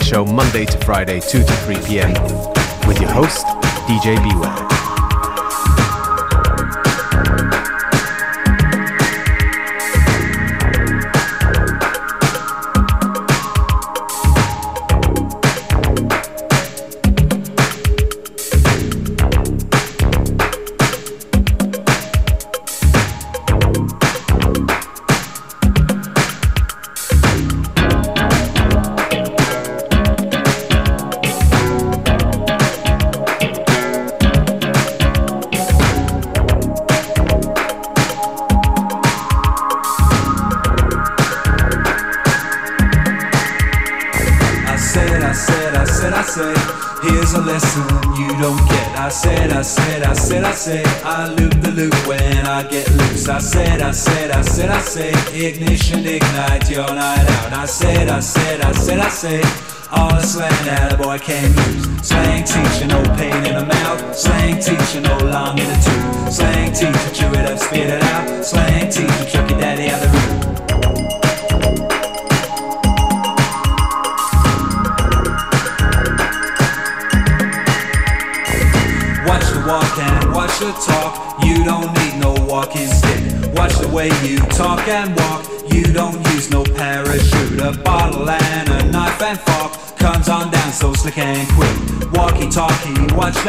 Show Monday to Friday, 2 to 3 p.m. with your host, DJ Beware. Said. All the slang that a boy can't use. Slang teacher, no pain in the mouth.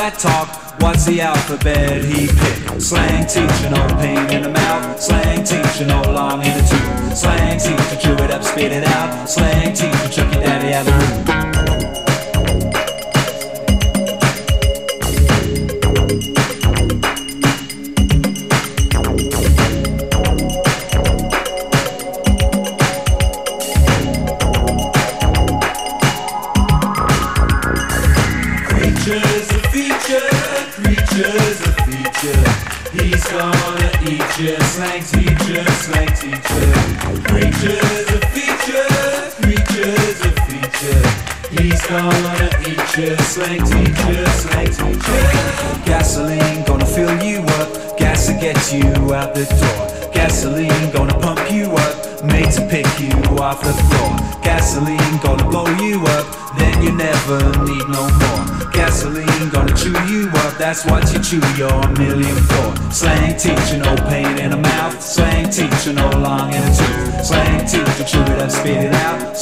That talk. What's the alphabet he picked? Slang teacher, no pain in the mouth. Slang teacher, no long in the tooth. Slang teacher, chew it up, spit it out. Slang teacher, chuck your daddy out the room. That's what you chew your million for. Slang teacher, no pain in the mouth. Slang teacher, no long in the tooth. Slang teacher, chew it up, spit it out.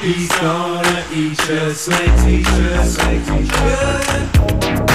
He's gonna eat us, like teacher, like teacher.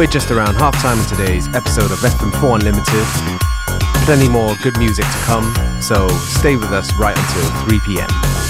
We're just around halftime in today's episode of FM4 Unlimited. Plenty more good music to come, so stay with us right until 3 p.m.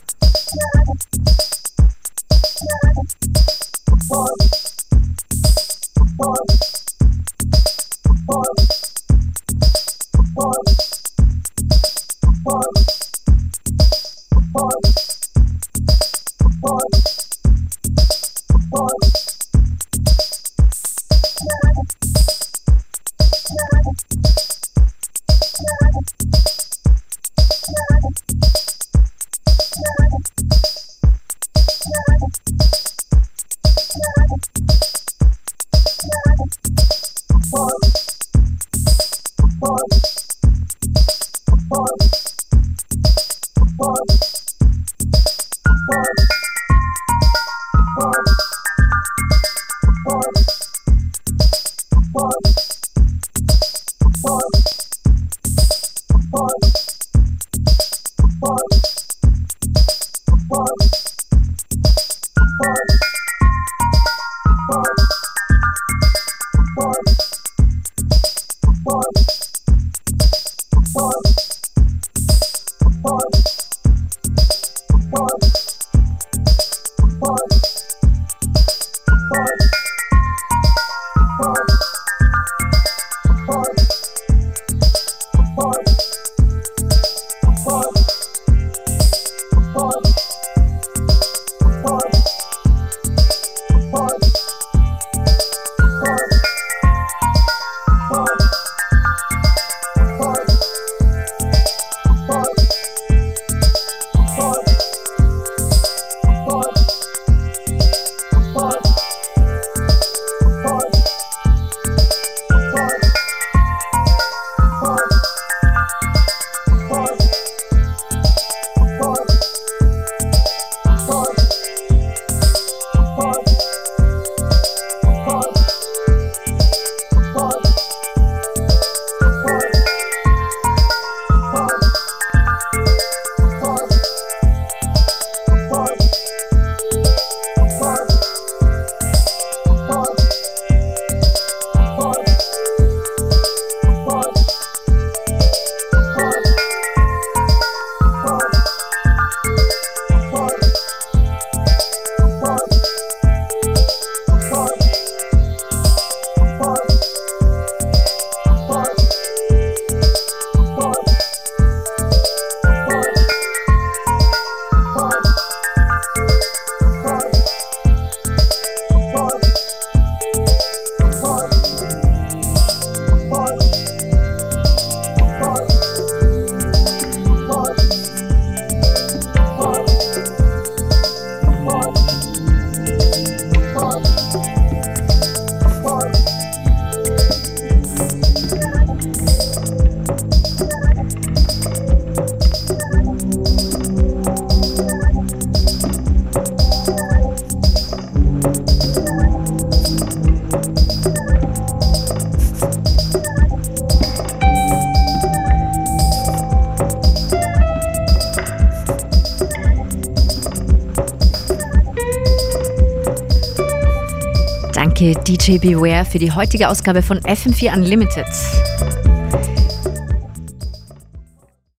Danke DJ Beware für die heutige Ausgabe von FM4 Unlimited.